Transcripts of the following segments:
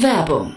Werbung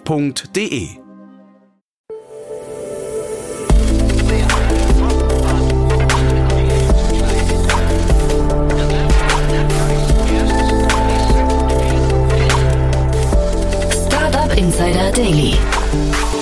f.de. Startup Insider Daily.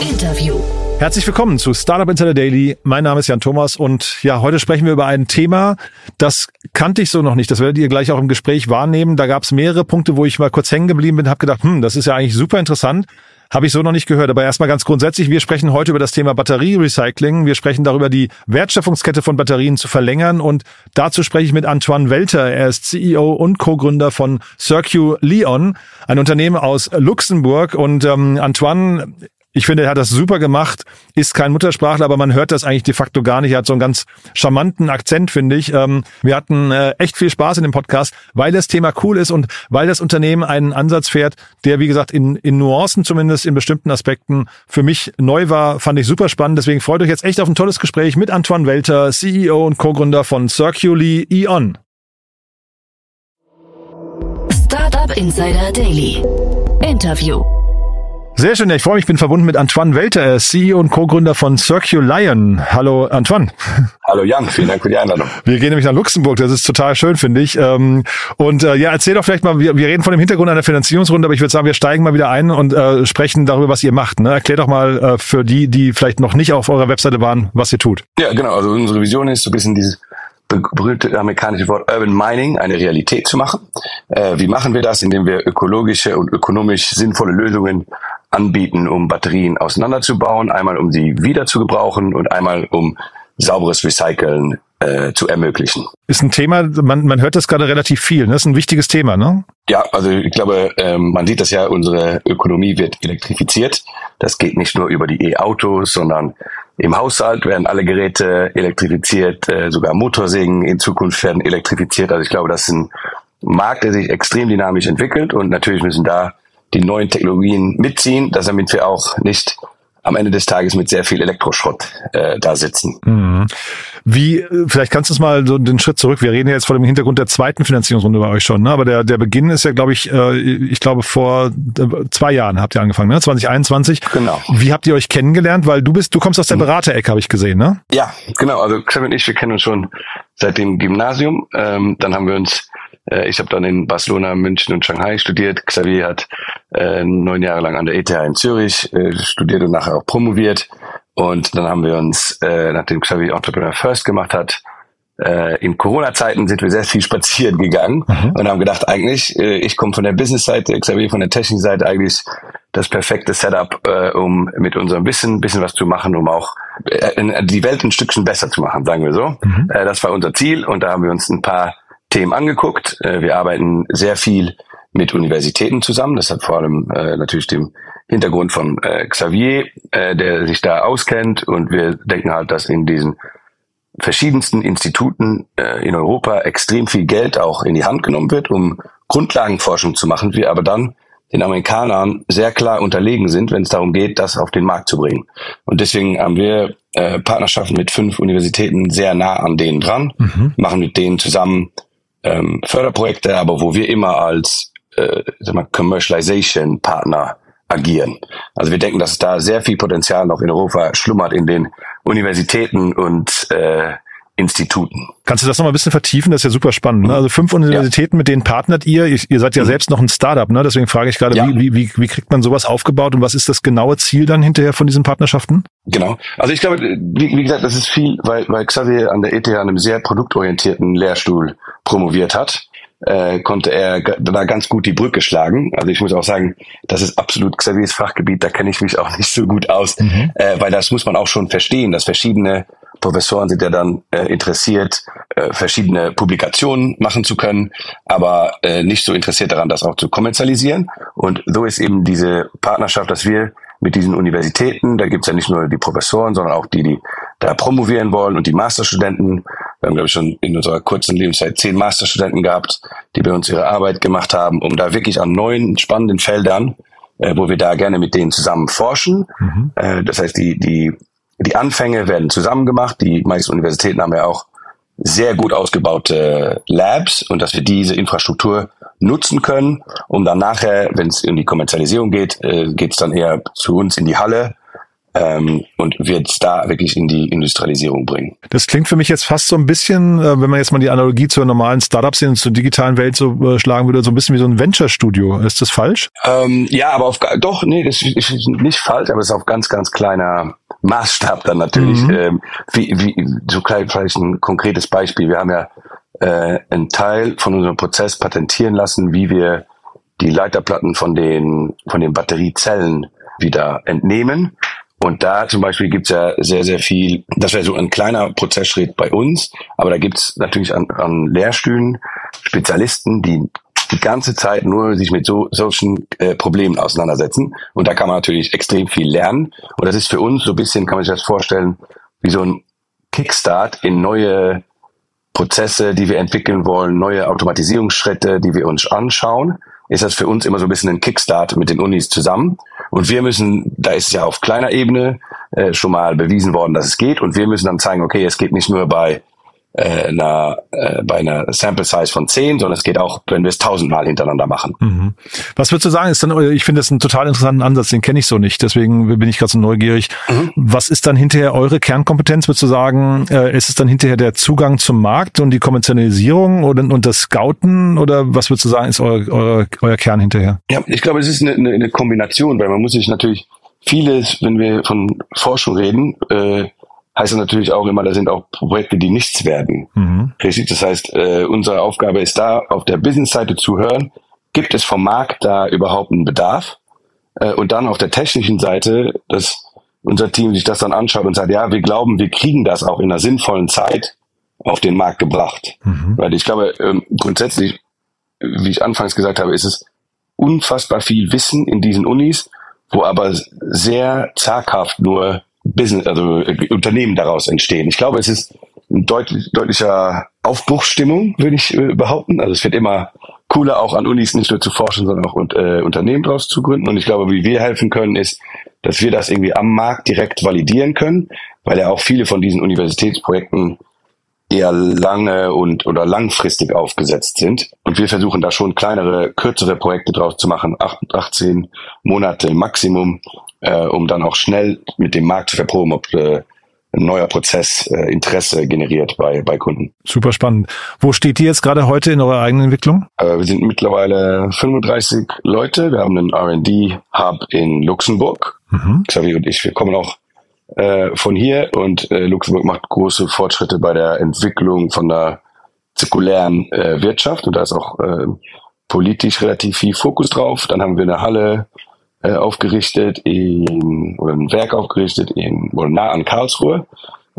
Interview. Herzlich willkommen zu Startup Insider Daily. Mein Name ist Jan Thomas und ja, heute sprechen wir über ein Thema, das kannte ich so noch nicht. Das werdet ihr gleich auch im Gespräch wahrnehmen. Da gab es mehrere Punkte, wo ich mal kurz hängen geblieben bin, habe gedacht, hm, das ist ja eigentlich super interessant. Habe ich so noch nicht gehört. Aber erstmal ganz grundsätzlich, wir sprechen heute über das Thema Batterierecycling. Wir sprechen darüber, die Wertschöpfungskette von Batterien zu verlängern. Und dazu spreche ich mit Antoine Welter. Er ist CEO und Co-Gründer von Circu Leon, ein Unternehmen aus Luxemburg. Und ähm, Antoine ich finde, er hat das super gemacht, ist kein Muttersprachler, aber man hört das eigentlich de facto gar nicht. Er hat so einen ganz charmanten Akzent, finde ich. Ähm, wir hatten äh, echt viel Spaß in dem Podcast, weil das Thema cool ist und weil das Unternehmen einen Ansatz fährt, der, wie gesagt, in, in Nuancen zumindest in bestimmten Aspekten für mich neu war, fand ich super spannend. Deswegen freut euch jetzt echt auf ein tolles Gespräch mit Antoine Welter, CEO und Co-Gründer von Circuli Eon. Startup Insider Daily. Interview. Sehr schön, ja, ich freue mich, ich bin verbunden mit Antoine Welter, CEO und Co-Gründer von Circulion. Hallo Antoine. Hallo Jan, vielen Dank für die Einladung. Wir gehen nämlich nach Luxemburg, das ist total schön, finde ich. Ähm, und äh, ja, erzähl doch vielleicht mal, wir, reden von dem Hintergrund einer Finanzierungsrunde, aber ich würde sagen, wir steigen mal wieder ein und äh, sprechen darüber, was ihr macht. Ne? Erklär doch mal äh, für die, die vielleicht noch nicht auf eurer Webseite waren, was ihr tut. Ja, genau, also unsere Vision ist so ein bisschen dieses berühmte amerikanische Wort Urban Mining eine Realität zu machen. Äh, wie machen wir das? Indem wir ökologische und ökonomisch sinnvolle Lösungen anbieten, um Batterien auseinanderzubauen, einmal um sie wieder zu gebrauchen und einmal um sauberes Recyceln äh, zu ermöglichen. Ist ein Thema, man, man hört das gerade relativ viel, ne? Das ist ein wichtiges Thema, ne? Ja, also ich glaube, ähm, man sieht das ja, unsere Ökonomie wird elektrifiziert. Das geht nicht nur über die E-Autos, sondern im Haushalt werden alle Geräte elektrifiziert, äh, sogar Motorsägen in Zukunft werden elektrifiziert. Also ich glaube, das ist ein Markt, der sich extrem dynamisch entwickelt. Und natürlich müssen da die neuen Technologien mitziehen, dass damit wir auch nicht am Ende des Tages mit sehr viel Elektroschrott äh, da sitzen. Mhm. Wie, vielleicht kannst du es mal so den Schritt zurück. Wir reden jetzt vor dem Hintergrund der zweiten Finanzierungsrunde bei euch schon, ne? aber der, der Beginn ist ja, glaube ich, äh, ich glaube vor äh, zwei Jahren habt ihr angefangen, ne? 2021. Genau. Wie habt ihr euch kennengelernt? Weil du bist, du kommst aus der mhm. Beraterecke, habe ich gesehen, ne? Ja, genau. Also Xavier und ich, wir kennen uns schon seit dem Gymnasium. Ähm, dann haben wir uns äh, ich habe dann in Barcelona, München und Shanghai studiert. Xavier hat äh, neun Jahre lang an der ETH in Zürich äh, studiert und nachher auch promoviert. Und dann haben wir uns, äh, nachdem Xavier Entrepreneur First gemacht hat, äh, in Corona-Zeiten sind wir sehr viel spazieren gegangen mhm. und haben gedacht, eigentlich, äh, ich komme von der Business-Seite, Xavier von der Technik-Seite, eigentlich das perfekte Setup, äh, um mit unserem Wissen ein bisschen was zu machen, um auch äh, die Welt ein Stückchen besser zu machen, sagen wir so. Mhm. Äh, das war unser Ziel und da haben wir uns ein paar Themen angeguckt. Äh, wir arbeiten sehr viel mit Universitäten zusammen. Das hat vor allem äh, natürlich den Hintergrund von äh, Xavier, äh, der sich da auskennt. Und wir denken halt, dass in diesen verschiedensten Instituten äh, in Europa extrem viel Geld auch in die Hand genommen wird, um Grundlagenforschung zu machen, wir aber dann den Amerikanern sehr klar unterlegen sind, wenn es darum geht, das auf den Markt zu bringen. Und deswegen haben wir äh, Partnerschaften mit fünf Universitäten sehr nah an denen dran, mhm. machen mit denen zusammen ähm, Förderprojekte, aber wo wir immer als äh, Commercialization Partner agieren. Also wir denken, dass da sehr viel Potenzial noch in Europa schlummert in den Universitäten und äh, Instituten. Kannst du das noch mal ein bisschen vertiefen? Das ist ja super spannend. Ne? Also fünf Universitäten, ja. mit denen partnert ihr. Ihr seid ja mhm. selbst noch ein Startup, ne? Deswegen frage ich gerade, ja. wie, wie, wie kriegt man sowas aufgebaut und was ist das genaue Ziel dann hinterher von diesen Partnerschaften? Genau. Also ich glaube, wie, wie gesagt, das ist viel, weil, weil Xavier an der ETH an einem sehr produktorientierten Lehrstuhl promoviert hat. Äh, konnte er da ganz gut die Brücke schlagen. Also ich muss auch sagen, das ist absolut Xaviers Fachgebiet, da kenne ich mich auch nicht so gut aus, mhm. äh, weil das muss man auch schon verstehen, dass verschiedene Professoren sind ja dann äh, interessiert, äh, verschiedene Publikationen machen zu können, aber äh, nicht so interessiert daran, das auch zu kommerzialisieren. Und so ist eben diese Partnerschaft, dass wir mit diesen Universitäten, da gibt's ja nicht nur die Professoren, sondern auch die, die da promovieren wollen und die Masterstudenten. Wir haben, glaube ich, schon in unserer kurzen Lebenszeit zehn Masterstudenten gehabt, die bei uns ihre Arbeit gemacht haben, um da wirklich an neuen, spannenden Feldern, äh, wo wir da gerne mit denen zusammen forschen. Mhm. Äh, das heißt, die, die, die Anfänge werden zusammen gemacht. Die meisten Universitäten haben ja auch sehr gut ausgebaute Labs und dass wir diese Infrastruktur nutzen können, um dann nachher, wenn es in die Kommerzialisierung geht, äh, geht es dann eher zu uns in die Halle ähm, und wird es da wirklich in die Industrialisierung bringen. Das klingt für mich jetzt fast so ein bisschen, äh, wenn man jetzt mal die Analogie zur normalen Startups in zur digitalen Welt so äh, schlagen würde, so ein bisschen wie so ein Venture-Studio. Ist das falsch? Ähm, ja, aber auf doch, nee, das ist nicht falsch, aber es ist auf ganz, ganz kleiner Maßstab dann natürlich. Mhm. Ähm, wie, wie, so klein, vielleicht ein konkretes Beispiel. Wir haben ja äh, einen Teil von unserem Prozess patentieren lassen, wie wir die Leiterplatten von den, von den Batteriezellen wieder entnehmen. Und da zum Beispiel gibt's ja sehr, sehr viel, das wäre so ein kleiner Prozessschritt bei uns, aber da gibt's natürlich an, an Lehrstühlen Spezialisten, die die ganze Zeit nur sich mit so solchen äh, Problemen auseinandersetzen. Und da kann man natürlich extrem viel lernen. Und das ist für uns so ein bisschen, kann man sich das vorstellen, wie so ein Kickstart in neue Prozesse, die wir entwickeln wollen, neue Automatisierungsschritte, die wir uns anschauen, ist das für uns immer so ein bisschen ein Kickstart mit den Unis zusammen. Und wir müssen, da ist ja auf kleiner Ebene äh, schon mal bewiesen worden, dass es geht. Und wir müssen dann zeigen, okay, es geht nicht nur bei äh, einer, äh, bei einer Sample Size von zehn, sondern es geht auch, wenn wir es tausendmal hintereinander machen. Mhm. Was würdest du sagen, ist dann, ich finde das einen total interessanten Ansatz, den kenne ich so nicht, deswegen bin ich gerade so neugierig. Mhm. Was ist dann hinterher eure Kernkompetenz? Würdest du sagen, äh, ist es dann hinterher der Zugang zum Markt und die Kommerzialisierung oder, und das Scouten oder was würdest du sagen, ist euer, euer, euer Kern hinterher? Ja, ich glaube, es ist eine, eine, eine Kombination, weil man muss sich natürlich vieles, wenn wir von Forschung reden, äh, heißt das natürlich auch immer, da sind auch Projekte, die nichts werden. Mhm. Richtig? Das heißt, äh, unsere Aufgabe ist da, auf der Business-Seite zu hören, gibt es vom Markt da überhaupt einen Bedarf? Äh, und dann auf der technischen Seite, dass unser Team sich das dann anschaut und sagt, ja, wir glauben, wir kriegen das auch in einer sinnvollen Zeit auf den Markt gebracht. Mhm. Weil ich glaube, ähm, grundsätzlich, wie ich anfangs gesagt habe, ist es unfassbar viel Wissen in diesen Unis, wo aber sehr zaghaft nur Business, also äh, Unternehmen daraus entstehen. Ich glaube, es ist ein deutlich, deutlicher Aufbruchsstimmung, würde ich äh, behaupten. Also es wird immer cooler, auch an Unis nicht nur zu forschen, sondern auch äh, Unternehmen daraus zu gründen. Und ich glaube, wie wir helfen können, ist, dass wir das irgendwie am Markt direkt validieren können, weil ja auch viele von diesen Universitätsprojekten eher lange und oder langfristig aufgesetzt sind. Und wir versuchen da schon kleinere, kürzere Projekte draus zu machen, 18 Monate Maximum, äh, um dann auch schnell mit dem Markt zu verproben, ob äh, ein neuer Prozess äh, Interesse generiert bei, bei Kunden. Super spannend. Wo steht ihr jetzt gerade heute in eurer eigenen Entwicklung? Äh, wir sind mittlerweile 35 Leute. Wir haben einen R&D-Hub in Luxemburg. Mhm. Xavier und ich, wir kommen auch äh, von hier und äh, Luxemburg macht große Fortschritte bei der Entwicklung von der zirkulären äh, Wirtschaft und da ist auch äh, politisch relativ viel Fokus drauf. Dann haben wir eine Halle äh, aufgerichtet in, oder ein Werk aufgerichtet in, oder nah an Karlsruhe.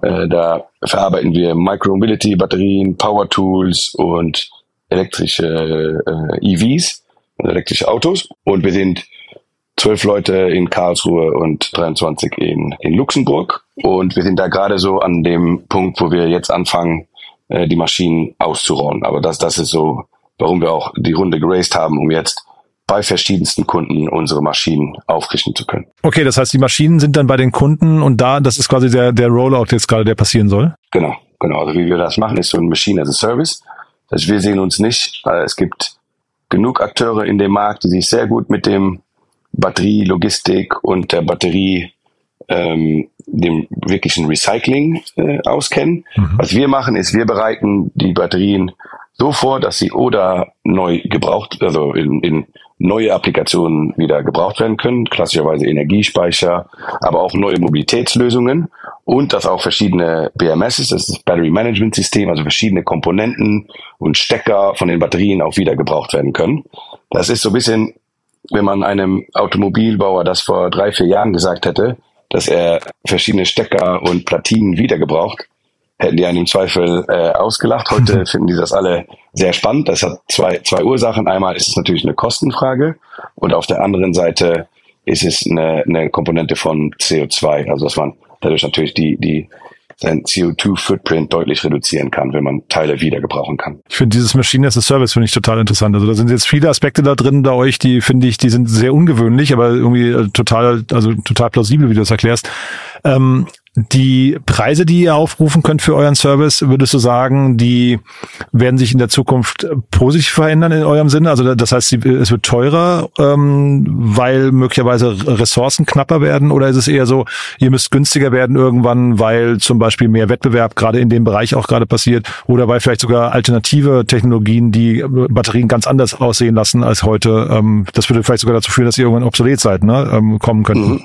Äh, da verarbeiten wir Micromobility, Batterien, Power Tools und elektrische äh, EVs, also elektrische Autos. Und wir sind zwölf Leute in Karlsruhe und 23 in, in Luxemburg. Und wir sind da gerade so an dem Punkt, wo wir jetzt anfangen, äh, die Maschinen auszurollen. Aber das, das ist so, warum wir auch die Runde geraced haben, um jetzt bei verschiedensten Kunden unsere Maschinen aufrichten zu können. Okay, das heißt, die Maschinen sind dann bei den Kunden und da, das ist quasi der, der Rollout jetzt gerade, der passieren soll? Genau, genau. Also wie wir das machen, ist so ein Machine as a Service. Also wir sehen uns nicht, es gibt genug Akteure in dem Markt, die sich sehr gut mit dem Batterielogistik und der Batterie ähm, dem wirklichen Recycling äh, auskennen. Mhm. Was wir machen, ist, wir bereiten die Batterien so vor, dass sie oder neu gebraucht, also in, in neue Applikationen wieder gebraucht werden können, klassischerweise Energiespeicher, aber auch neue Mobilitätslösungen und dass auch verschiedene BMSs, das ist das Battery Management System, also verschiedene Komponenten und Stecker von den Batterien auch wieder gebraucht werden können. Das ist so ein bisschen, wenn man einem Automobilbauer das vor drei, vier Jahren gesagt hätte, dass er verschiedene Stecker und Platinen wieder gebraucht, hätten die einen im Zweifel äh, ausgelacht. Heute finden die das alle sehr spannend. Das hat zwei, zwei Ursachen. Einmal ist es natürlich eine Kostenfrage und auf der anderen Seite ist es eine, eine Komponente von CO2. Also dass man dadurch natürlich die, die sein CO2-Footprint deutlich reduzieren kann, wenn man Teile wieder gebrauchen kann. Ich finde dieses Machine as a Service finde ich total interessant. Also da sind jetzt viele Aspekte da drin bei euch, die finde ich, die sind sehr ungewöhnlich, aber irgendwie äh, total, also total plausibel, wie du das erklärst. Ähm, die Preise, die ihr aufrufen könnt für euren Service, würdest du sagen, die werden sich in der Zukunft positiv verändern in eurem Sinne? Also das heißt, es wird teurer, ähm, weil möglicherweise Ressourcen knapper werden? Oder ist es eher so, ihr müsst günstiger werden irgendwann, weil zum Beispiel mehr Wettbewerb gerade in dem Bereich auch gerade passiert? Oder weil vielleicht sogar alternative Technologien, die Batterien ganz anders aussehen lassen als heute, ähm, das würde vielleicht sogar dazu führen, dass ihr irgendwann obsolet seid, ne? ähm, kommen könnten? Mhm.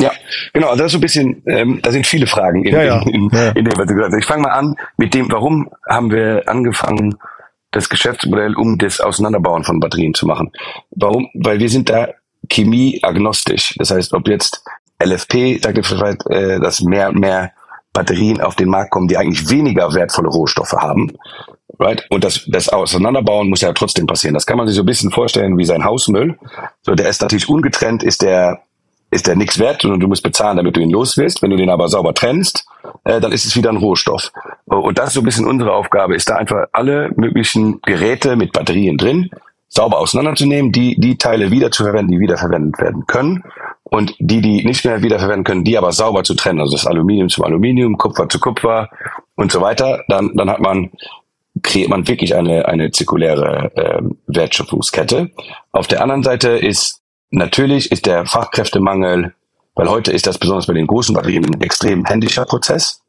Ja, genau. Das ist so ein bisschen, ähm, da sind viele Fragen in, ja, ja. in, in, ja. in dem, was du gesagt hast. Ich fange mal an mit dem, warum haben wir angefangen, das Geschäftsmodell um das Auseinanderbauen von Batterien zu machen. Warum? Weil wir sind da chemieagnostisch. Das heißt, ob jetzt LFP, sagt ihr äh, dass mehr und mehr Batterien auf den Markt kommen, die eigentlich weniger wertvolle Rohstoffe haben. Right? Und das, das Auseinanderbauen muss ja trotzdem passieren. Das kann man sich so ein bisschen vorstellen wie sein Hausmüll. So, der ist natürlich ungetrennt, ist der ist der nichts wert und du musst bezahlen, damit du ihn los wirst. Wenn du den aber sauber trennst, äh, dann ist es wieder ein Rohstoff. Und das ist so ein bisschen unsere Aufgabe, ist da einfach alle möglichen Geräte mit Batterien drin sauber auseinanderzunehmen, die die Teile wieder zu verwenden, die wiederverwendet werden können und die, die nicht mehr wiederverwenden können, die aber sauber zu trennen, also das Aluminium zum Aluminium, Kupfer zu Kupfer und so weiter, dann, dann hat man kreiert man wirklich eine, eine zirkuläre äh, Wertschöpfungskette. Auf der anderen Seite ist Natürlich ist der Fachkräftemangel, weil heute ist das besonders bei den großen Batterien ein extrem händischer Prozess.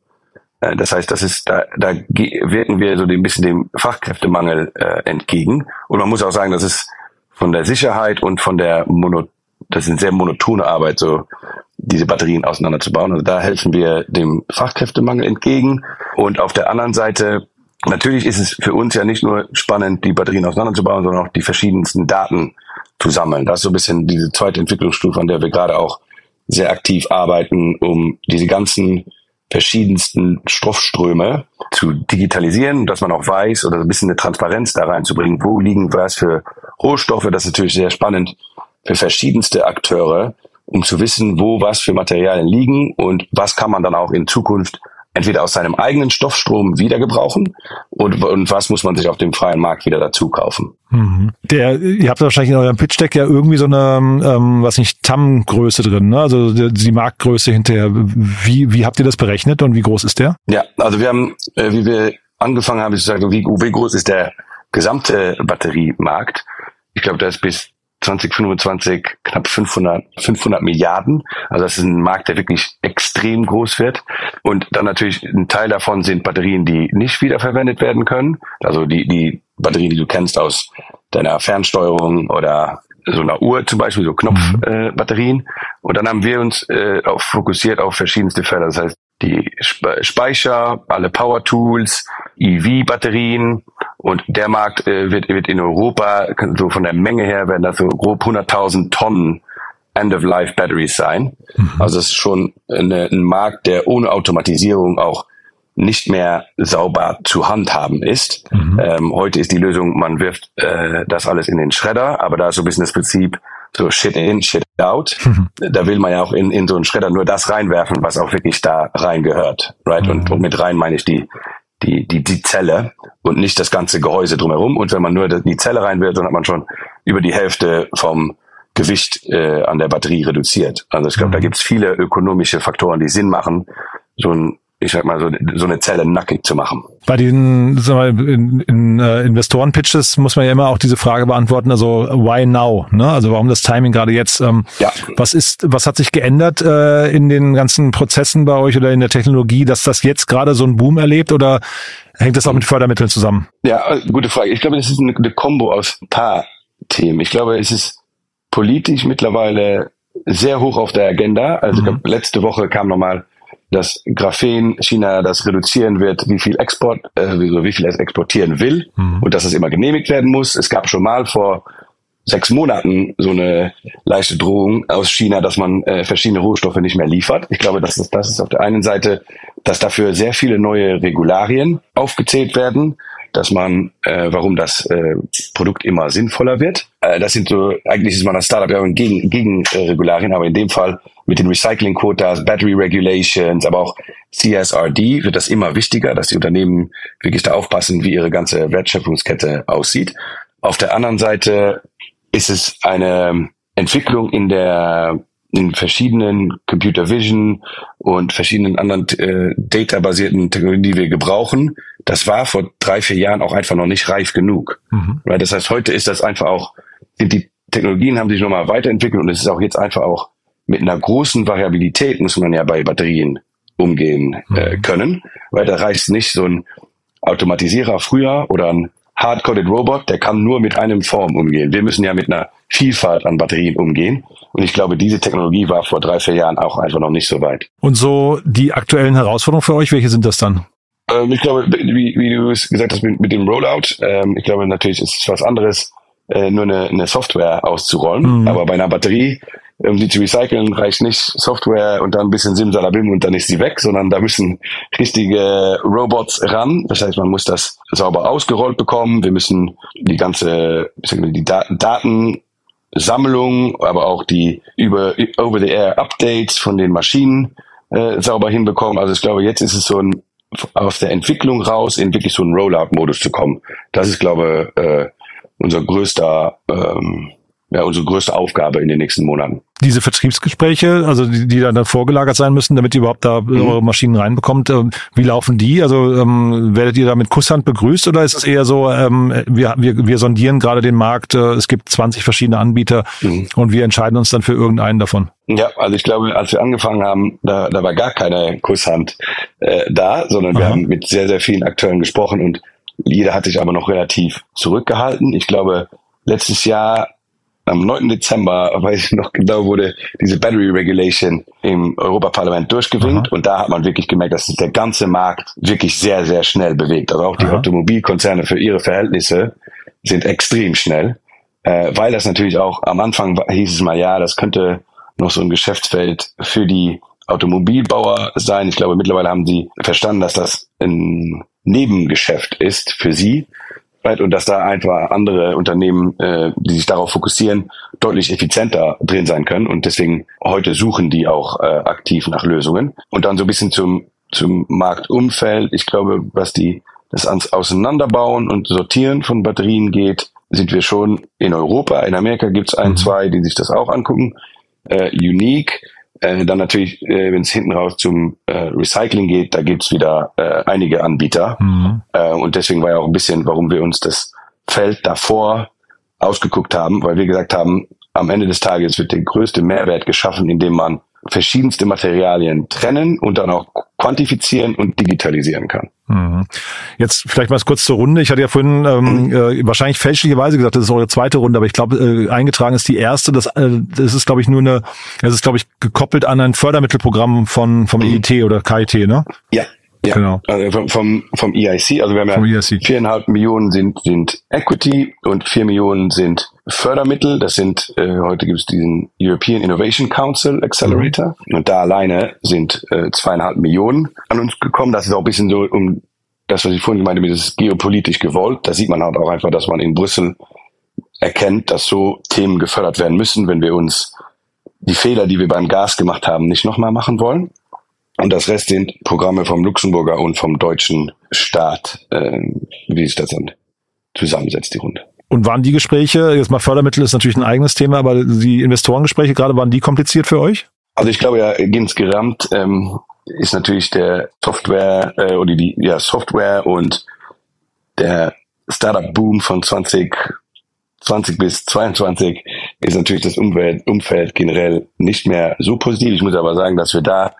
Äh, das heißt, das ist, da, da wirken wir so ein bisschen dem Fachkräftemangel äh, entgegen. Und man muss auch sagen, das ist von der Sicherheit und von der Mono, das ist eine sehr monotone Arbeit, so diese Batterien auseinanderzubauen. Also da helfen wir dem Fachkräftemangel entgegen. Und auf der anderen Seite, natürlich ist es für uns ja nicht nur spannend, die Batterien auseinanderzubauen, sondern auch die verschiedensten Daten zu sammeln. Das ist so ein bisschen diese zweite Entwicklungsstufe, an der wir gerade auch sehr aktiv arbeiten, um diese ganzen verschiedensten Stoffströme zu digitalisieren, dass man auch weiß oder ein bisschen eine Transparenz da reinzubringen, wo liegen was für Rohstoffe. Das ist natürlich sehr spannend für verschiedenste Akteure, um zu wissen, wo was für Materialien liegen und was kann man dann auch in Zukunft entweder aus seinem eigenen Stoffstrom wieder gebrauchen und, und was muss man sich auf dem freien Markt wieder dazu kaufen. Mhm. Der, ihr habt wahrscheinlich in eurem Pitch Deck ja irgendwie so eine, ähm, was nicht, TAM-Größe drin, ne? also die, die Marktgröße hinterher. Wie, wie habt ihr das berechnet und wie groß ist der? Ja, also wir haben, äh, wie wir angefangen haben, ich gesagt, wie, wie groß ist der gesamte Batteriemarkt? Ich glaube, der ist bis 2025 knapp 500, 500 Milliarden. Also das ist ein Markt, der wirklich extrem groß wird. Und dann natürlich ein Teil davon sind Batterien, die nicht wiederverwendet werden können. Also die, die Batterien, die du kennst aus deiner Fernsteuerung oder so einer Uhr zum Beispiel, so Knopfbatterien. Mhm. Äh, und dann haben wir uns äh, auf, fokussiert auf verschiedenste Felder. Das heißt, die Speicher, alle Power Tools, EV-Batterien und der Markt äh, wird, wird in Europa, so von der Menge her, werden das so grob 100.000 Tonnen End-of-Life Batteries sein. Mhm. Also es ist schon eine, ein Markt, der ohne Automatisierung auch nicht mehr sauber zu handhaben ist. Mhm. Ähm, heute ist die Lösung, man wirft äh, das alles in den Schredder, aber da ist so ein bisschen das Prinzip, so shit in, shit out. Mhm. Da will man ja auch in, in so einen Schredder nur das reinwerfen, was auch wirklich da rein gehört. Right? Mhm. Und, und mit rein meine ich die, die, die, die Zelle und nicht das ganze Gehäuse drumherum. Und wenn man nur die Zelle reinwirft, dann hat man schon über die Hälfte vom Gewicht äh, an der Batterie reduziert. Also ich glaube, mhm. da gibt es viele ökonomische Faktoren, die Sinn machen, so ein ich sag mal, so, so eine Zelle nackig zu machen. Bei den sag mal, in, in, uh, Investoren-Pitches muss man ja immer auch diese Frage beantworten, also why now? Ne? Also warum das Timing gerade jetzt? Ähm, ja. Was ist, was hat sich geändert äh, in den ganzen Prozessen bei euch oder in der Technologie, dass das jetzt gerade so einen Boom erlebt oder hängt das auch mit Fördermitteln zusammen? Ja, äh, gute Frage. Ich glaube, das ist eine, eine Kombo aus ein paar Themen. Ich glaube, es ist politisch mittlerweile sehr hoch auf der Agenda. Also mhm. letzte Woche kam nochmal dass Graphen China das reduzieren wird, wie viel Export, äh, wie viel es exportieren will mhm. und dass es immer genehmigt werden muss. Es gab schon mal vor sechs Monaten so eine leichte Drohung aus China, dass man äh, verschiedene Rohstoffe nicht mehr liefert. Ich glaube, das ist, das ist auf der einen Seite, dass dafür sehr viele neue Regularien aufgezählt werden, dass man, äh, warum das äh, Produkt immer sinnvoller wird. Äh, das sind so, eigentlich ist man als Startup ja gegen, gegen äh, Regularien, aber in dem Fall mit den Recycling-Quotas, Battery Regulations, aber auch CSRD wird das immer wichtiger, dass die Unternehmen wirklich da aufpassen, wie ihre ganze Wertschöpfungskette aussieht. Auf der anderen Seite ist es eine Entwicklung in der in verschiedenen Computer Vision und verschiedenen anderen äh, Data-basierten Technologien, die wir gebrauchen. Das war vor drei, vier Jahren auch einfach noch nicht reif genug. Mhm. Weil das heißt, heute ist das einfach auch, sind die Technologien haben sich nochmal weiterentwickelt und es ist auch jetzt einfach auch mit einer großen Variabilität muss man ja bei Batterien umgehen äh, mhm. können, weil da reicht nicht so ein Automatisierer früher oder ein hardcoded Robot, der kann nur mit einem Form umgehen. Wir müssen ja mit einer Vielfalt an Batterien umgehen. Und ich glaube, diese Technologie war vor drei, vier Jahren auch einfach noch nicht so weit. Und so die aktuellen Herausforderungen für euch, welche sind das dann? Ähm, ich glaube, wie, wie du es gesagt hast mit, mit dem Rollout, ähm, ich glaube natürlich ist es was anderes, äh, nur eine, eine Software auszurollen. Mhm. Aber bei einer Batterie um die zu recyceln, reicht nicht Software und dann ein bisschen Simsalabim und dann ist sie weg, sondern da müssen richtige Robots ran. Das heißt, man muss das sauber ausgerollt bekommen. Wir müssen die ganze, die Datensammlung, aber auch die über Over-the-Air-Updates von den Maschinen äh, sauber hinbekommen. Also ich glaube, jetzt ist es so ein aus der Entwicklung raus in wirklich so einen Rollout-Modus zu kommen. Das ist, glaube ich, äh, unser größter ähm, ja, unsere größte Aufgabe in den nächsten Monaten. Diese Vertriebsgespräche, also die, die dann vorgelagert sein müssen, damit ihr überhaupt da mhm. eure Maschinen reinbekommt, äh, wie laufen die? Also ähm, werdet ihr da mit Kusshand begrüßt oder ist es eher so, ähm, wir, wir, wir sondieren gerade den Markt, äh, es gibt 20 verschiedene Anbieter mhm. und wir entscheiden uns dann für irgendeinen davon? Ja, also ich glaube, als wir angefangen haben, da, da war gar keine Kusshand äh, da, sondern wir Aha. haben mit sehr, sehr vielen Akteuren gesprochen und jeder hat sich aber noch relativ zurückgehalten. Ich glaube, letztes Jahr am 9. Dezember, weiß ich noch genau, wurde diese Battery Regulation im Europaparlament durchgewinkt Aha. und da hat man wirklich gemerkt, dass sich der ganze Markt wirklich sehr, sehr schnell bewegt. Also auch die Aha. Automobilkonzerne für ihre Verhältnisse sind extrem schnell, äh, weil das natürlich auch am Anfang hieß es mal, ja, das könnte noch so ein Geschäftsfeld für die Automobilbauer sein. Ich glaube, mittlerweile haben sie verstanden, dass das ein Nebengeschäft ist für sie und dass da einfach andere Unternehmen, äh, die sich darauf fokussieren, deutlich effizienter drin sein können. Und deswegen heute suchen die auch äh, aktiv nach Lösungen. Und dann so ein bisschen zum, zum Marktumfeld. Ich glaube, was die das ans Auseinanderbauen und Sortieren von Batterien geht, sind wir schon in Europa. In Amerika gibt es ein, mhm. zwei, die sich das auch angucken. Äh, unique. Äh, dann natürlich, äh, wenn es hinten raus zum äh, Recycling geht, da gibt's wieder äh, einige Anbieter. Mhm. Äh, und deswegen war ja auch ein bisschen, warum wir uns das Feld davor ausgeguckt haben, weil wir gesagt haben, am Ende des Tages wird der größte Mehrwert geschaffen, indem man verschiedenste Materialien trennen und dann auch quantifizieren und digitalisieren kann. Mhm. Jetzt vielleicht mal kurz zur Runde. Ich hatte ja vorhin ähm, mhm. äh, wahrscheinlich fälschlicherweise gesagt, das ist eure zweite Runde, aber ich glaube, äh, eingetragen ist die erste. Das, äh, das ist, glaube ich, nur eine, es ist, glaube ich, gekoppelt an ein Fördermittelprogramm von vom mhm. EIT oder KIT, ne? Ja, ja, genau. Also vom, vom, EIC, also wir haben ja e viereinhalb Millionen sind, sind Equity und vier Millionen sind Fördermittel. Das sind, äh, heute gibt es diesen European Innovation Council Accelerator mhm. und da alleine sind äh, zweieinhalb Millionen an uns gekommen. Das ist auch ein bisschen so um das, was ich vorhin gemeinte, mit ist geopolitisch gewollt. Da sieht man halt auch einfach, dass man in Brüssel erkennt, dass so Themen gefördert werden müssen, wenn wir uns die Fehler, die wir beim Gas gemacht haben, nicht nochmal machen wollen. Und das Rest sind Programme vom Luxemburger und vom deutschen Staat, äh, wie sich das dann zusammensetzt, die Runde. Und waren die Gespräche, jetzt mal Fördermittel ist natürlich ein eigenes Thema, aber die Investorengespräche gerade, waren die kompliziert für euch? Also ich glaube ja, insgesamt ähm, ist natürlich der Software äh, oder die ja, Software und der Startup-Boom von 2020 bis 22 ist natürlich das Umwelt, Umfeld generell nicht mehr so positiv. Ich muss aber sagen, dass wir da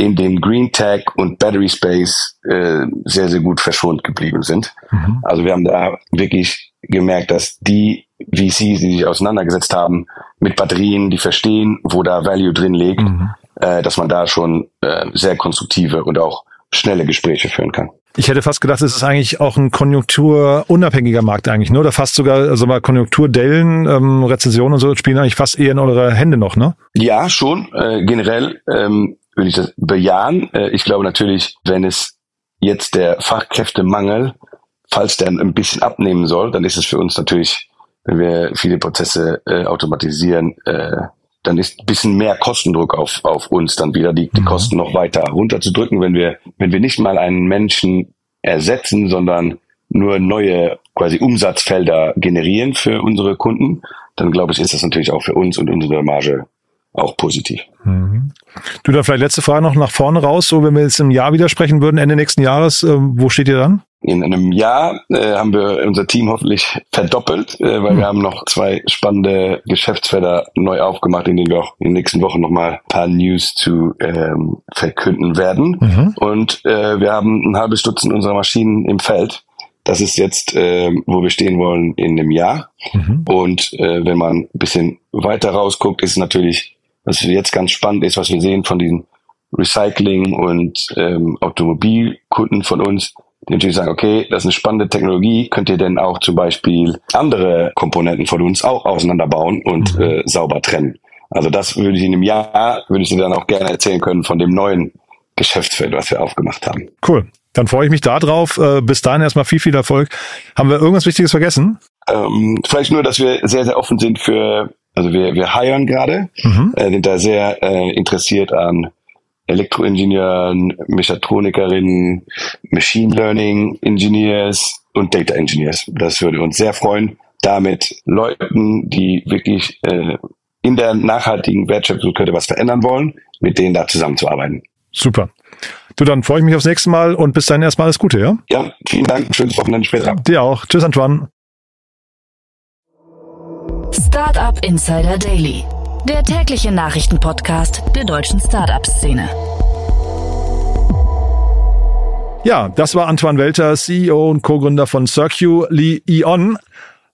in dem Green Tech und Battery Space äh, sehr, sehr gut verschont geblieben sind. Mhm. Also wir haben da wirklich gemerkt, dass die VCs, die sich auseinandergesetzt haben mit Batterien, die verstehen, wo da Value drin liegt, mhm. äh, dass man da schon äh, sehr konstruktive und auch schnelle Gespräche führen kann. Ich hätte fast gedacht, es ist eigentlich auch ein konjunkturunabhängiger Markt eigentlich, ne? Oder fast sogar, also mal Konjunkturdellen, ähm, Rezessionen und so spielen eigentlich fast eher in eure Hände noch, ne? Ja, schon. Äh, generell ähm, würde ich das bejahen. Äh, ich glaube natürlich, wenn es jetzt der Fachkräftemangel, falls der ein bisschen abnehmen soll, dann ist es für uns natürlich, wenn wir viele Prozesse äh, automatisieren, äh, dann ist ein bisschen mehr Kostendruck auf, auf uns dann wieder, die, die mhm. Kosten noch weiter runterzudrücken, wenn wir, wenn wir nicht mal einen Menschen ersetzen, sondern nur neue quasi Umsatzfelder generieren für unsere Kunden, dann glaube ich, ist das natürlich auch für uns und unsere Marge auch positiv. Mhm. Du, dann vielleicht letzte Frage noch nach vorne raus, so wenn wir jetzt im Jahr widersprechen würden, Ende nächsten Jahres, äh, wo steht ihr dann? In einem Jahr äh, haben wir unser Team hoffentlich verdoppelt, äh, weil mhm. wir haben noch zwei spannende Geschäftsfelder neu aufgemacht, in denen wir auch in den nächsten Wochen nochmal ein paar News zu ähm, verkünden werden. Mhm. Und äh, wir haben ein halbes Dutzend unserer Maschinen im Feld. Das ist jetzt, äh, wo wir stehen wollen in einem Jahr. Mhm. Und äh, wenn man ein bisschen weiter rausguckt, ist natürlich was jetzt ganz spannend ist, was wir sehen von diesen Recycling- und ähm, Automobilkunden von uns, die natürlich sagen, okay, das ist eine spannende Technologie, könnt ihr denn auch zum Beispiel andere Komponenten von uns auch auseinanderbauen und mhm. äh, sauber trennen. Also das würde ich in einem Jahr, würde ich dir dann auch gerne erzählen können von dem neuen Geschäftsfeld, was wir aufgemacht haben. Cool. Dann freue ich mich da drauf. Äh, bis dahin erstmal viel, viel Erfolg. Haben wir irgendwas Wichtiges vergessen? Ähm, vielleicht nur, dass wir sehr, sehr offen sind für also wir, wir hiren gerade, mhm. äh, sind da sehr äh, interessiert an Elektroingenieuren, Mechatronikerinnen, Machine Learning Engineers und Data Engineers. Das würde uns sehr freuen, damit Leuten, die wirklich äh, in der nachhaltigen Wertschöpfungskette was verändern wollen, mit denen da zusammenzuarbeiten. Super. Du, dann freue ich mich aufs nächste Mal und bis dahin erstmal alles Gute, ja? Ja, vielen Dank. Schönes Wochenende später. Dir auch. Tschüss, Antoine. Startup Insider Daily, der tägliche Nachrichtenpodcast der deutschen Startup-Szene. Ja, das war Antoine Welter, CEO und Co-Gründer von Circuly Ion.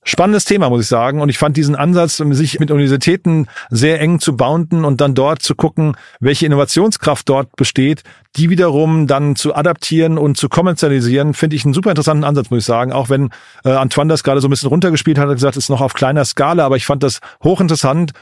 Spannendes Thema, muss ich sagen. Und ich fand diesen Ansatz, sich mit Universitäten sehr eng zu bounden und dann dort zu gucken, welche Innovationskraft dort besteht, die wiederum dann zu adaptieren und zu kommerzialisieren, finde ich einen super interessanten Ansatz, muss ich sagen. Auch wenn äh, Antoine das gerade so ein bisschen runtergespielt hat, hat gesagt, es ist noch auf kleiner Skala, aber ich fand das hochinteressant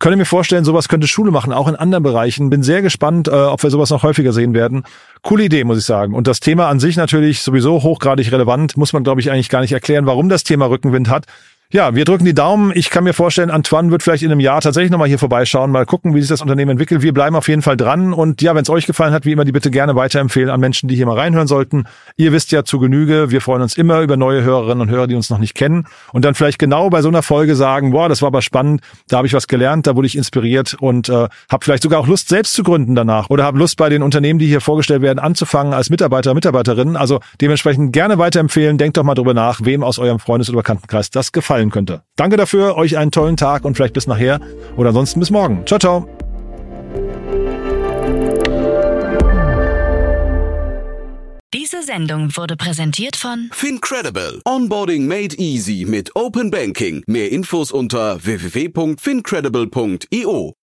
könnte mir vorstellen, sowas könnte Schule machen, auch in anderen Bereichen. Bin sehr gespannt, äh, ob wir sowas noch häufiger sehen werden. Coole Idee, muss ich sagen. Und das Thema an sich natürlich sowieso hochgradig relevant. Muss man, glaube ich, eigentlich gar nicht erklären, warum das Thema Rückenwind hat. Ja, wir drücken die Daumen. Ich kann mir vorstellen, Antoine wird vielleicht in einem Jahr tatsächlich nochmal hier vorbeischauen, mal gucken, wie sich das Unternehmen entwickelt. Wir bleiben auf jeden Fall dran. Und ja, wenn es euch gefallen hat, wie immer, die bitte gerne weiterempfehlen an Menschen, die hier mal reinhören sollten. Ihr wisst ja zu Genüge, wir freuen uns immer über neue Hörerinnen und Hörer, die uns noch nicht kennen. Und dann vielleicht genau bei so einer Folge sagen, boah, das war aber spannend, da habe ich was gelernt, da wurde ich inspiriert und äh, habe vielleicht sogar auch Lust, selbst zu gründen danach. Oder habe Lust, bei den Unternehmen, die hier vorgestellt werden, anzufangen als Mitarbeiter, Mitarbeiterinnen. Also dementsprechend gerne weiterempfehlen. Denkt doch mal drüber nach, wem aus eurem Freundes- oder Bekanntenkreis das gefallen könnte. Danke dafür, euch einen tollen Tag und vielleicht bis nachher oder ansonsten bis morgen. Ciao, ciao. Diese Sendung wurde präsentiert von Fincredible. Onboarding made easy mit Open Banking. Mehr Infos unter www.fincredible.io.